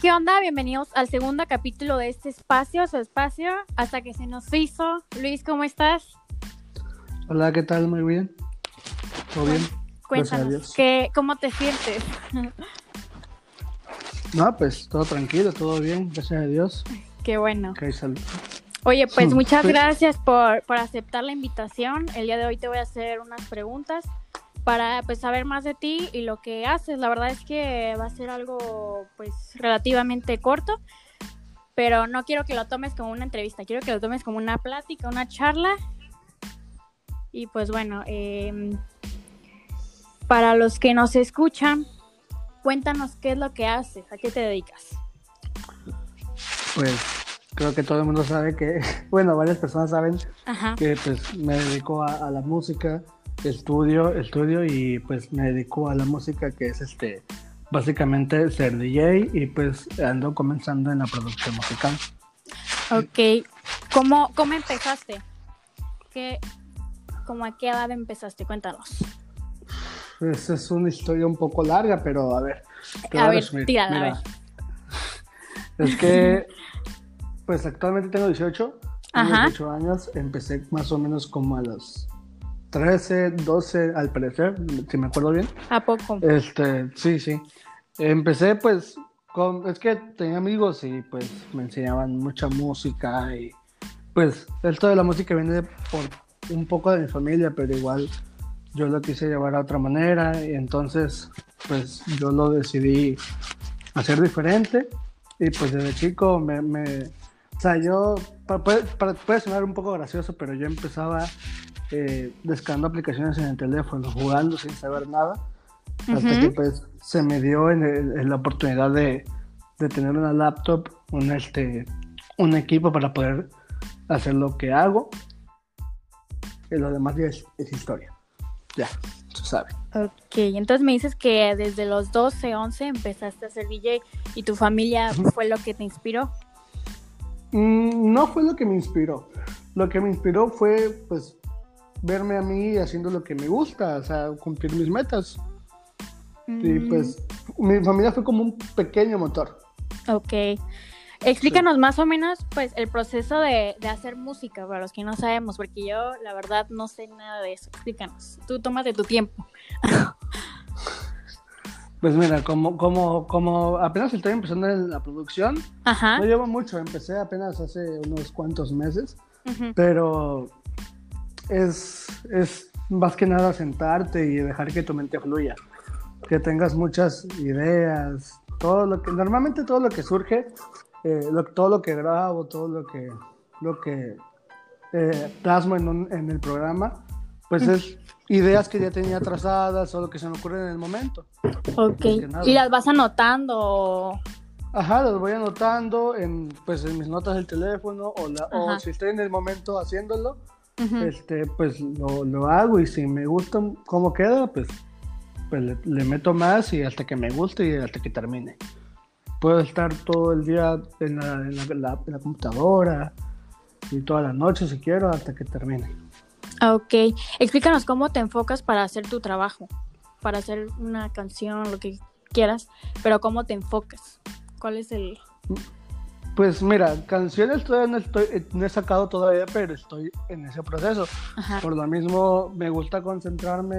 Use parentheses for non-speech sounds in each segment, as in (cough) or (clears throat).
¿qué onda? Bienvenidos al segundo capítulo de este espacio, su espacio, hasta que se nos hizo. Luis, ¿cómo estás? Hola, ¿qué tal? Muy bien. ¿Todo bien? Cuéntanos, ¿qué, ¿cómo te sientes? (laughs) No, pues todo tranquilo, todo bien, gracias a Dios. Qué bueno. Salud. Oye, pues muchas gracias por, por aceptar la invitación. El día de hoy te voy a hacer unas preguntas para pues saber más de ti y lo que haces. La verdad es que va a ser algo pues relativamente corto, pero no quiero que lo tomes como una entrevista, quiero que lo tomes como una plática, una charla. Y pues bueno, eh, para los que nos escuchan, cuéntanos qué es lo que haces, a qué te dedicas. Pues creo que todo el mundo sabe que, (laughs) bueno, varias personas saben que pues me dedico a la música estudio, estudio y pues me dedico a la música que es este básicamente ser DJ y pues ando comenzando en la producción musical. Ok, ¿cómo, cómo empezaste? ¿Qué, ¿Cómo a qué edad empezaste? Cuéntanos. Pues es una historia un poco larga, pero a ver. A, ver, tírala, a ver. (laughs) Es que, pues actualmente tengo 18, tengo 18 años, empecé más o menos como a los 13, 12 al parecer, si me acuerdo bien. ¿A poco? Este, sí, sí. Empecé pues con, es que tenía amigos y pues me enseñaban mucha música y pues esto de la música viene por un poco de mi familia, pero igual yo lo quise llevar a otra manera y entonces pues yo lo decidí hacer diferente y pues desde chico me, me o sea, yo, puede, puede sonar un poco gracioso, pero yo empezaba eh, descargando aplicaciones en el teléfono, jugando sin saber nada, hasta que pues se me dio en, la oportunidad de, tener una laptop, un, este, un equipo para poder hacer lo que hago. Y lo demás ya es, historia. Ya, se sabe. Ok, entonces me dices que desde los 12, 11 empezaste a ser DJ y tu familia fue lo que te inspiró. Mm, no fue lo que me inspiró. Lo que me inspiró fue, pues, verme a mí haciendo lo que me gusta, o sea, cumplir mis metas. Y mm. pues mi familia fue como un pequeño motor. Ok. Explícanos más o menos, pues, el proceso de, hacer música, para los que no sabemos, porque yo, la verdad, no sé nada de eso. Explícanos. Tú tomas de tu tiempo. (laughs) Pues mira, como, como, como apenas estoy empezando en la producción, no llevo mucho, empecé apenas hace unos cuantos meses, pero es, es más que nada sentarte y dejar que tu mente fluya, que tengas muchas ideas, todo lo que, normalmente todo lo que surge, eh, todo lo que grabo, todo lo que, lo que eh, plasmo en, en el programa, pues es ideas que ya tenía trazadas o lo que se me ocurre en el momento. Ok. ¿Y las vas anotando? Ajá, las voy anotando en, pues, en mis notas del teléfono o, la, o si estoy en el momento haciéndolo, este, pues lo, lo, hago y si me gusta cómo queda, pues, pues le, meto más y hasta que me guste y hasta que termine. Puedo estar todo el día en la, en la, en la computadora y toda la noche si quiero hasta que termine. Ok, explícanos cómo te enfocas para hacer tu trabajo, para hacer una canción, lo que quieras, pero cómo te enfocas. ¿Cuál es el...? Pues mira, canciones todavía no, estoy, eh, no he sacado todavía, pero estoy en ese proceso. Por lo mismo me gusta concentrarme,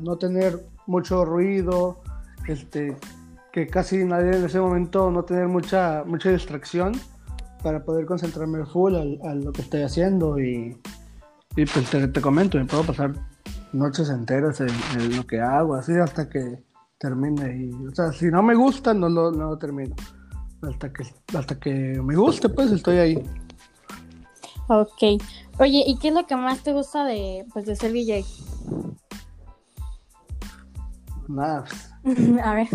no tener mucho ruido, este, que casi nadie en ese momento no tener mucha, mucha distracción para poder concentrarme full a, lo que estoy haciendo y, y pues te, comento, me puedo pasar noches enteras en, lo que hago, así hasta que termine. Y, o sea, si no me gusta, no lo, no lo termino hasta que, hasta que me guste, pues estoy ahí. Ok. Oye, ¿y qué es lo que más te gusta de, pues, de ser DJ? Nada. (laughs) A ver.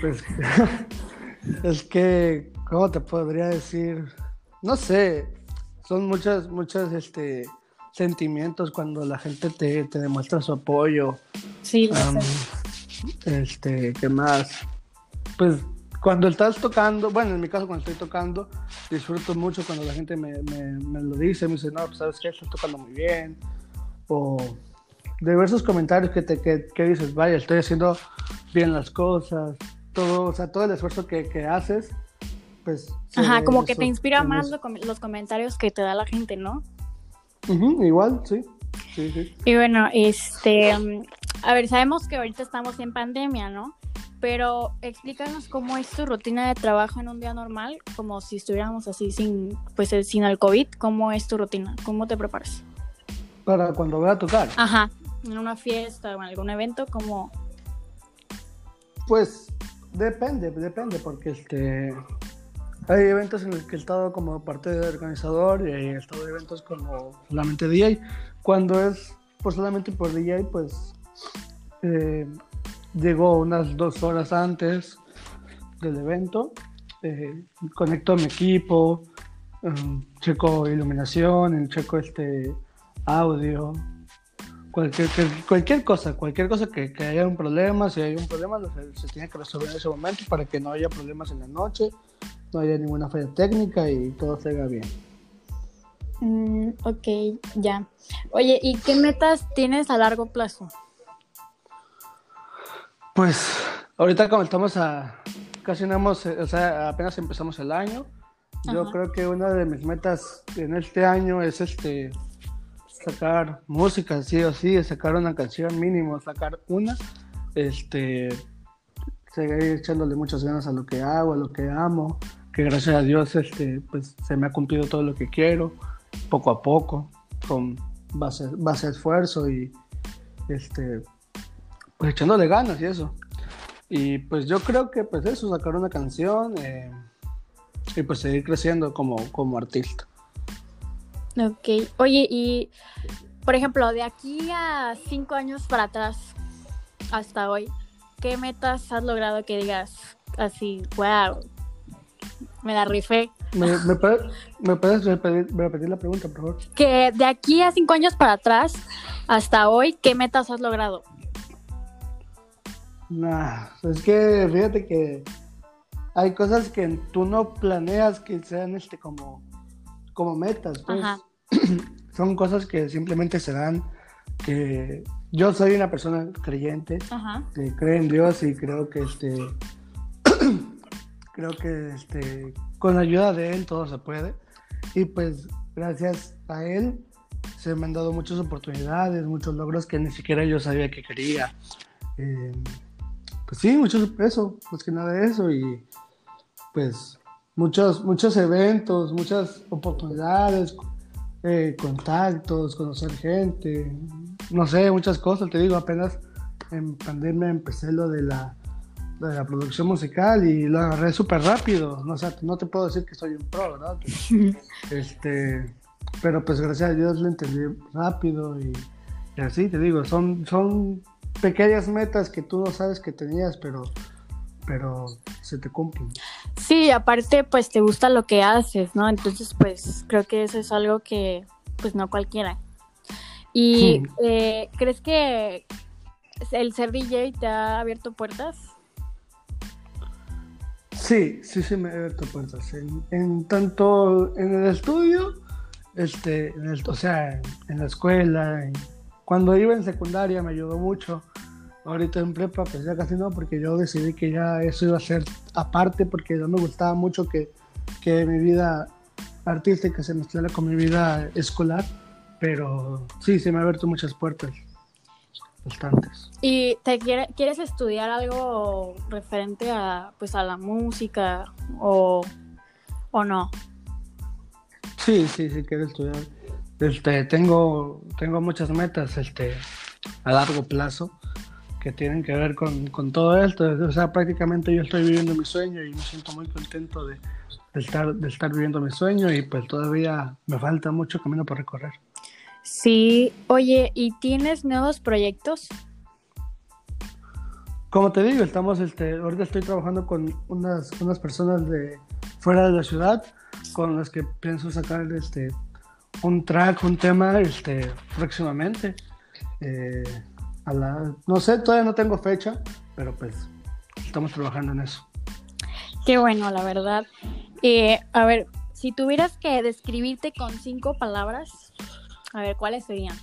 Pues (laughs) es que, ¿cómo te podría decir? No sé, son muchas, muchas, este, sentimientos cuando la gente te, te demuestra su apoyo. Sí, Este, ¿qué más? Pues cuando estás tocando, bueno, en mi caso cuando estoy tocando, disfruto mucho cuando la gente me, me, lo dice, me dice, no, pues sabes que estás tocando muy bien, o diversos comentarios que, te, que, que, dices, vaya, estoy haciendo bien las cosas, todo, o sea, todo el esfuerzo que, que haces, pues... Ajá, como que te inspira más los comentarios que te da la gente, ¿no? igual, sí. Sí, sí. Y bueno, este, a ver, sabemos que ahorita estamos en pandemia, ¿no? Pero explícanos cómo es tu rutina de trabajo en un día normal, como si estuviéramos así sin, pues sin el COVID, ¿cómo es tu rutina? ¿Cómo te preparas? Para cuando voy a tocar. Ajá, en una fiesta o en algún evento, ¿cómo? Pues depende, depende, porque este hay eventos en los que he estado como parte de organizador y he estado de eventos como solamente DJ. Cuando es pues solamente por DJ, pues eh, Llego unas dos horas antes del evento, eh, conecto mi equipo, um, checo iluminación, checo este audio, cualquier, cualquier cosa, cualquier cosa que, haya un problema, si hay un problema se, tiene que resolver en ese momento para que no haya problemas en la noche, no haya ninguna falla técnica y todo salga bien. Mm, ok, ya. Oye, ¿y qué metas tienes a largo plazo? Pues ahorita como estamos a casi no hemos, o sea, apenas empezamos el año. Yo creo que una de mis metas en este año es este sacar música, sí o sí, sacar una canción mínimo, sacar una, este, seguir echándole muchas ganas a lo que hago, a lo que amo, que gracias a Dios, este, pues se me ha cumplido todo lo que quiero, poco a poco, con base, base esfuerzo y este, pues echándole ganas y eso. Y pues yo creo que pues eso, sacar una canción eh, y pues seguir creciendo como, como artista. Ok, oye, y por ejemplo, de aquí a cinco años para atrás, hasta hoy, ¿qué metas has logrado que digas así, wow, me la rifé? ¿Me, me, puedes, repetir, repetir, la pregunta, por favor? Que de aquí a cinco años para atrás, hasta hoy, ¿qué metas has logrado? Nah, es que fíjate que hay cosas que tú no planeas que sean este como, como metas, pues. (clears throat) Son cosas que simplemente se dan, que yo soy una persona creyente, que cree en Dios y creo que este (clears throat) creo que este con la ayuda de él todo se puede. Y pues gracias a él se me han dado muchas oportunidades, muchos logros que ni siquiera yo sabía que quería. Eh, pues sí, mucho eso, más que nada eso y pues muchos, muchos eventos, muchas oportunidades, eh, contactos, conocer gente, no sé, muchas cosas, te digo, apenas en pandemia empecé lo de la, de la producción musical y lo agarré súper rápido, no, no te puedo decir que soy un pro, ¿verdad? (laughs) este, pero pues gracias a Dios lo entendí rápido y, y así, te digo, son, son pequeñas metas que tú no sabes que tenías, pero, pero se te cumplen. Sí, aparte pues te gusta lo que haces, ¿no? Entonces pues creo que eso es algo que pues no cualquiera. ¿Y eh, crees que el ser DJ te ha abierto puertas? Sí, sí, sí me ha abierto puertas. En, tanto en el estudio, este, o sea, en la escuela, en, cuando iba en secundaria me ayudó mucho. Ahorita en prepa, pues ya casi no, porque yo decidí que ya eso iba a ser aparte, porque no me gustaba mucho que, que mi vida artística se mezclara con mi vida escolar. Pero sí, se me ha abierto muchas puertas. Bastantes. ¿Y te quieres estudiar algo referente a, pues, a la música o, o no? Sí, sí, sí, quiero estudiar este, tengo, tengo muchas metas este, a largo plazo que tienen que ver con, todo esto. O sea, prácticamente yo estoy viviendo mi sueño y me siento muy contento de, estar, de estar viviendo mi sueño y pues todavía me falta mucho camino por recorrer. Sí, oye, ¿y tienes nuevos proyectos? Como te digo, estamos, este, ahorita estoy trabajando con unas, unas personas de fuera de la ciudad con las que pienso sacar este, un track, un tema este, próximamente. Eh, a la, no sé, todavía no tengo fecha, pero pues estamos trabajando en eso. Qué bueno, la verdad. Eh, a ver, si tuvieras que describirte con cinco palabras, a ver, ¿cuáles serían?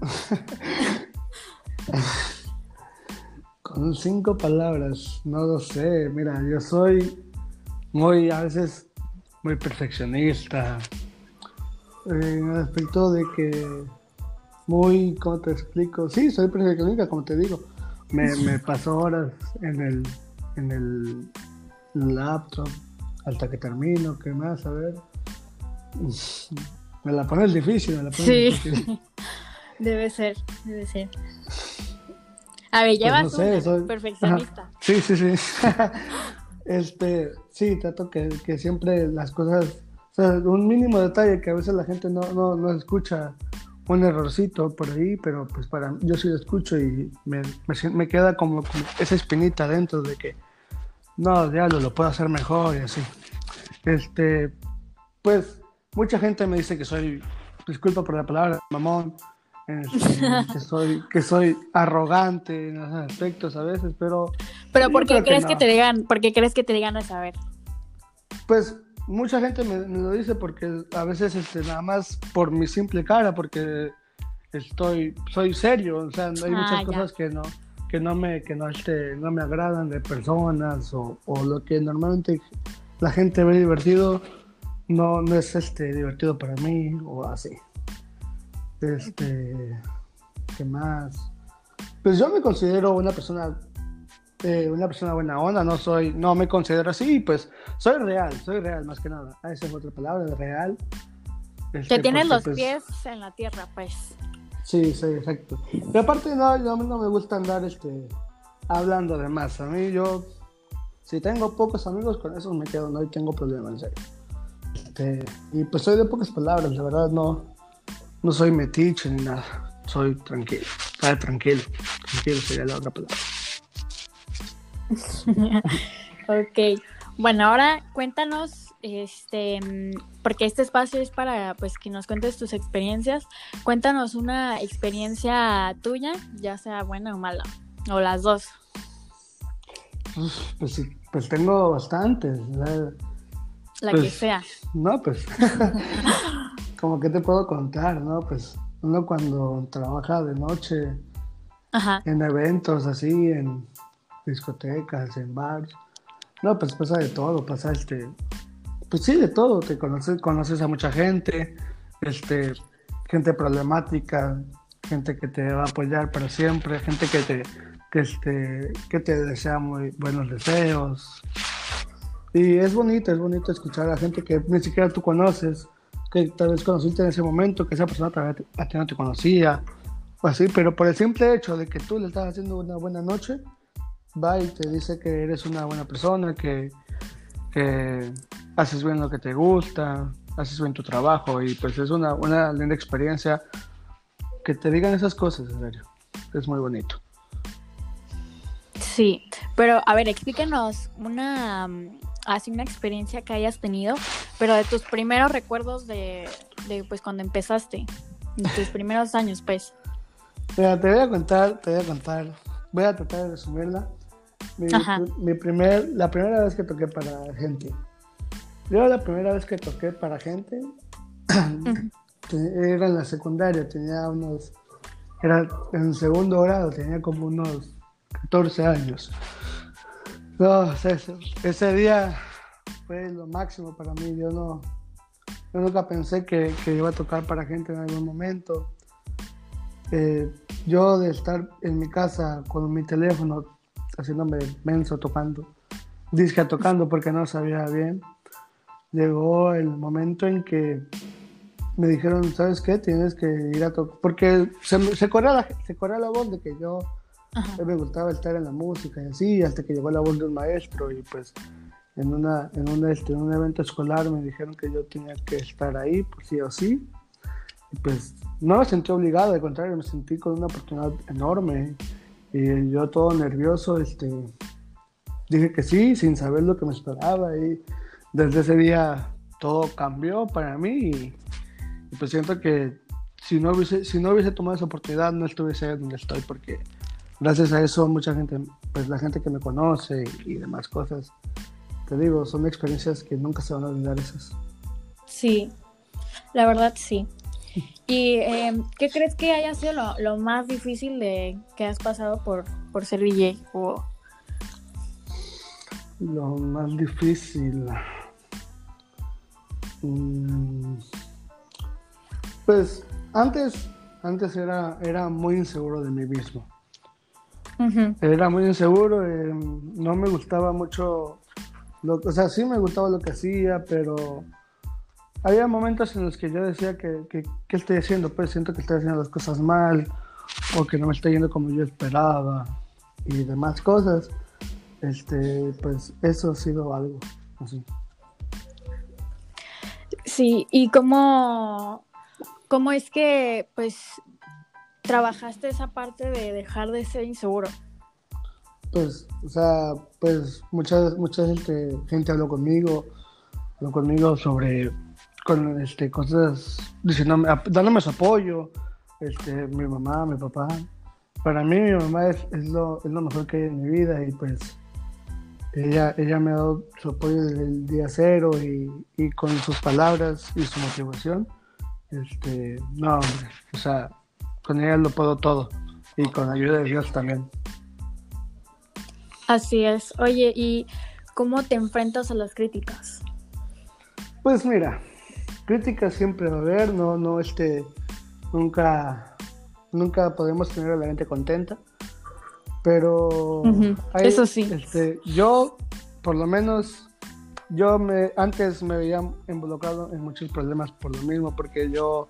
(laughs) con cinco palabras, no lo sé. Mira, yo soy muy, a veces, muy perfeccionista. En el aspecto de que muy, ¿cómo te explico? Sí, soy perfeccionista, como te digo. Me, me (laughs) paso horas en el, en el laptop hasta que termino, ¿qué más? A ver. Me la pones difícil, me la pones Sí. difícil. (laughs) Debe ser, debe ser. A ver, llevas Pues no sé, una, soy- perfeccionista. Sí, sí, sí. (laughs) este, sí, trato que, que siempre las cosas, sea, un mínimo detalle que a veces la gente no, no, no escucha un errorcito por ahí, pero pues para yo sí lo escucho y me, me, queda como, como esa espinita dentro de que no, diablo, lo puedo hacer mejor y así. Este, pues mucha gente me dice que soy, disculpa por la palabra, mamón, este, (laughs) que soy, que soy arrogante en esos aspectos a veces, pero Pero Yo ¿por qué creo que crees que, te digan, por qué crees que te digan a saber? Pues mucha gente me, me lo dice porque a veces este, nada más por mi simple cara, porque estoy, soy serio, o sea, hay Ah, muchas ya. cosas que no, que no me, que no, este, no me agradan de personas o, o lo que normalmente la gente ve divertido no, no es este divertido para mí o así. Este, ¿qué más? Pues yo me considero una persona eh, una persona buena onda, no soy, no me considero así, pues soy real, soy real más que nada. Ah, esa es otra palabra, real. Este, Que tienes los pues, pies en la tierra, pues. Sí, sí, exacto. Pero aparte no, yo- a mí no me gusta andar este, hablando de más. A mí yo, si tengo pocos amigos, con esos me quedo, no y tengo problema, en serio. Este, y pues soy de pocas palabras, la verdad no, no soy metiche ni nada. Soy tranquilo, ah, tranquilo, tranquilo sería la otra palabra. (laughs) ok. Bueno, ahora cuéntanos, este, porque este espacio es para, pues, que nos cuentes tus experiencias. Cuéntanos una experiencia tuya, ya sea buena o mala, o las dos. Pues sí, pues tengo bastantes. ¿verdad? La que Pues, sea. No, pues, (laughs) como que te puedo contar, ¿no? Pues uno cuando trabaja de noche Ajá. en eventos así, en discotecas, en bars, no, pues pasa de todo, pasa este, pues sí, de todo, te conoces, conoces a mucha gente, este, gente problemática, gente que te va a apoyar para siempre, gente que te, este, que te desea muy buenos deseos, y es bonito, es bonito escuchar a gente que ni siquiera tú conoces, que tal vez conociste en ese momento, que esa persona tal a ti no te conocía, o así, pero por el simple hecho de que tú le estás haciendo una buena noche, va y te dice que eres una buena persona, que, que haces bien lo que te gusta, haces bien tu trabajo, y pues es una, una linda experiencia que te digan esas cosas, en serio. Es muy bonito. Sí, pero a ver, explícanos una, mm, así una experiencia que hayas tenido, pero de tus primeros recuerdos de, de pues cuando empezaste, de tus primeros años, pues. Mira, te voy a contar, te voy a contar, voy a tratar de resumirla. Mi, primer, la primera vez que toqué para gente. Yo la primera vez que toqué para gente (clears throat) era en la secundaria, tenía unos, era en segundo grado, tenía como unos 14 años. No, ese, ese día fue lo máximo para mí, yo no, yo nunca pensé que, que iba a tocar para gente en algún momento. Eh, yo de estar en mi casa con mi teléfono haciéndome menso tocando, disque tocando porque no sabía bien, llegó el momento en que me dijeron, ¿sabes qué? Tienes que ir a tocar, porque se, me- se, corría la, se corría la voz de que yo Ajá. me gustaba estar en la música y así, hasta que llegó la voz de un maestro y pues en, una, en, un, este, en un evento escolar me dijeron que yo tenía que estar ahí, pues sí o sí. Y pues no me sentí obligado, al contrario, me sentí con una oportunidad enorme. Y yo todo nervioso, este, dije que sí, sin saber lo que me esperaba. Y desde ese día todo cambió para mí. Y, y pues siento que si no, hubiese, si no hubiese tomado esa oportunidad, no estuviese donde estoy, porque gracias a eso mucha gente, pues la gente que me conoce y demás cosas, te digo, son experiencias que nunca se van a olvidar esas. Sí, la verdad sí. (laughs) ¿Y eh, qué crees que haya sido lo, lo más difícil de que has pasado por, por ser DJ? O... Lo más difícil. Mm, pues antes, antes era, era muy inseguro de mí mismo. Era muy inseguro, eh, no me gustaba mucho, o sea, sí me gustaba lo que hacía, pero había momentos en los que yo decía que, que, ¿qué estoy haciendo? Pues siento que estoy haciendo las cosas mal, o que no me está yendo como yo esperaba, y demás cosas. Este, pues eso ha sido algo así. Sí, y cómo, cómo es que pues trabajaste esa parte de dejar de ser inseguro. Pues, o sea, pues mucha, mucha gente, gente habló conmigo, habló conmigo sobre con este cosas diciéndome, dándome su apoyo, este, mi mamá, mi papá. Para mí mi mamá es, es, lo, es lo mejor que hay en mi vida y pues ella, ella me ha dado su apoyo desde el día cero y, y con sus palabras y su motivación. Este, no, hombre, o sea, con ella lo puedo todo y con ayuda de Dios también. Así es. Oye, ¿y cómo te enfrentas a las críticas? Pues mira, críticas siempre va a haber, no, no, este, nunca, nunca podemos tener a la gente contenta. Pero eso sí. Este, yo, por lo menos, yo me antes me veía involucrado en muchos problemas por lo mismo, porque yo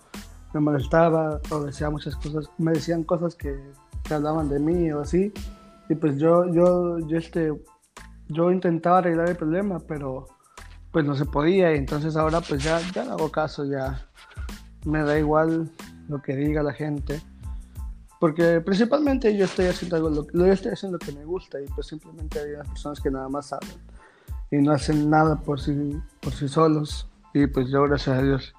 me molestaba o decía muchas cosas, me decían cosas que, que hablaban de mí o así, y pues yo, yo, yo este, yo intentaba arreglar el problema, pero pues no se podía, y entonces ahora pues ya, ya no hago caso, ya me da igual lo que diga la gente porque principalmente yo estoy haciendo lo, yo estoy haciendo lo que me gusta y pues simplemente hay personas que nada más hablan y no hacen nada por sí, por sí solos. Y pues yo gracias a Dios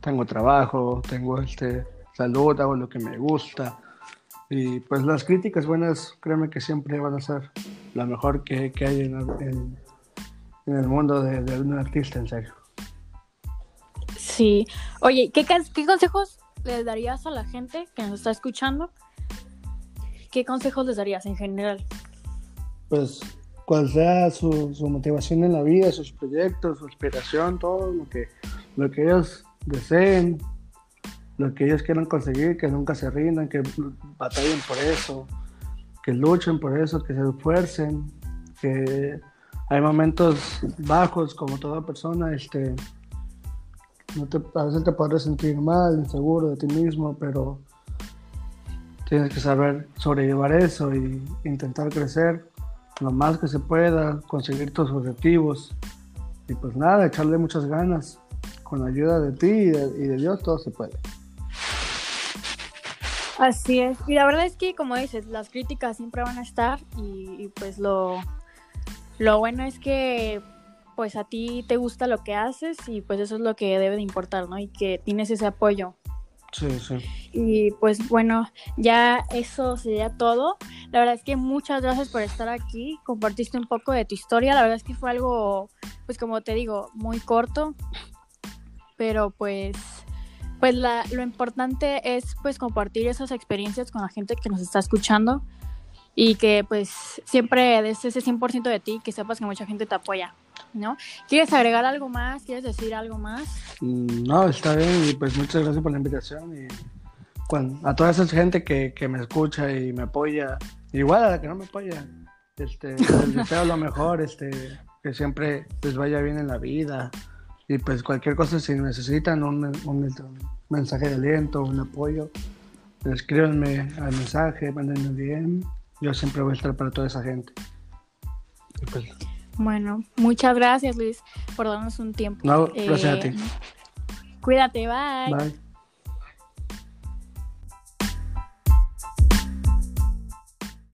tengo trabajo, tengo este salud, hago lo que me gusta. Y pues las críticas buenas, créeme que siempre van a ser lo mejor que, que hay en, en, el mundo de, de, un artista, en serio. Sí. Oye, ¿qué, qué consejos le darías a la gente que nos está escuchando? ¿Qué consejos les darías en general? Pues cual sea su, su, motivación en la vida, sus proyectos, su inspiración, todo lo que, lo que ellos deseen, lo que ellos quieran conseguir, que nunca se rindan, que batallen por eso, que luchen por eso, que se esfuercen, que hay momentos bajos como toda persona, este, a veces te puedes sentir mal, inseguro de ti mismo, pero tienes que saber sobrellevar eso y intentar crecer lo más que se pueda, conseguir tus objetivos. Y pues nada, echarle muchas ganas. Con la ayuda de ti y de, Dios todo se puede. Así es. Y la verdad es que, como dices, las críticas siempre van a estar y, y pues lo, lo bueno es que pues a ti te gusta lo que haces y pues eso es lo que debe de importar, ¿no? Y que tienes ese apoyo. Sí, sí. Y pues bueno, ya eso sería todo. La verdad es que muchas gracias por estar aquí. Compartiste un poco de tu historia. La verdad es que fue algo, pues como te digo, muy corto. Pero pues, pues la, lo importante es pues compartir esas experiencias con la gente que nos está escuchando. Y que pues siempre des ese 100% de ti, que sepas que mucha gente te apoya. ¿no? ¿Quieres agregar algo más? ¿Quieres decir algo más? Mm, no, está bien y pues muchas gracias por la invitación y a toda esa gente que, me escucha y me apoya, igual a la que no me apoya, este, les deseo lo mejor, este, que siempre les vaya bien en la vida y pues cualquier cosa si necesitan un, un, mensaje de aliento, un apoyo, escríbanme al mensaje, manden un DM, yo siempre voy a estar para toda esa gente. pues, bueno, muchas gracias Luis por darnos un tiempo. No, gracias a ti. Eh, cuídate, bye. Bye.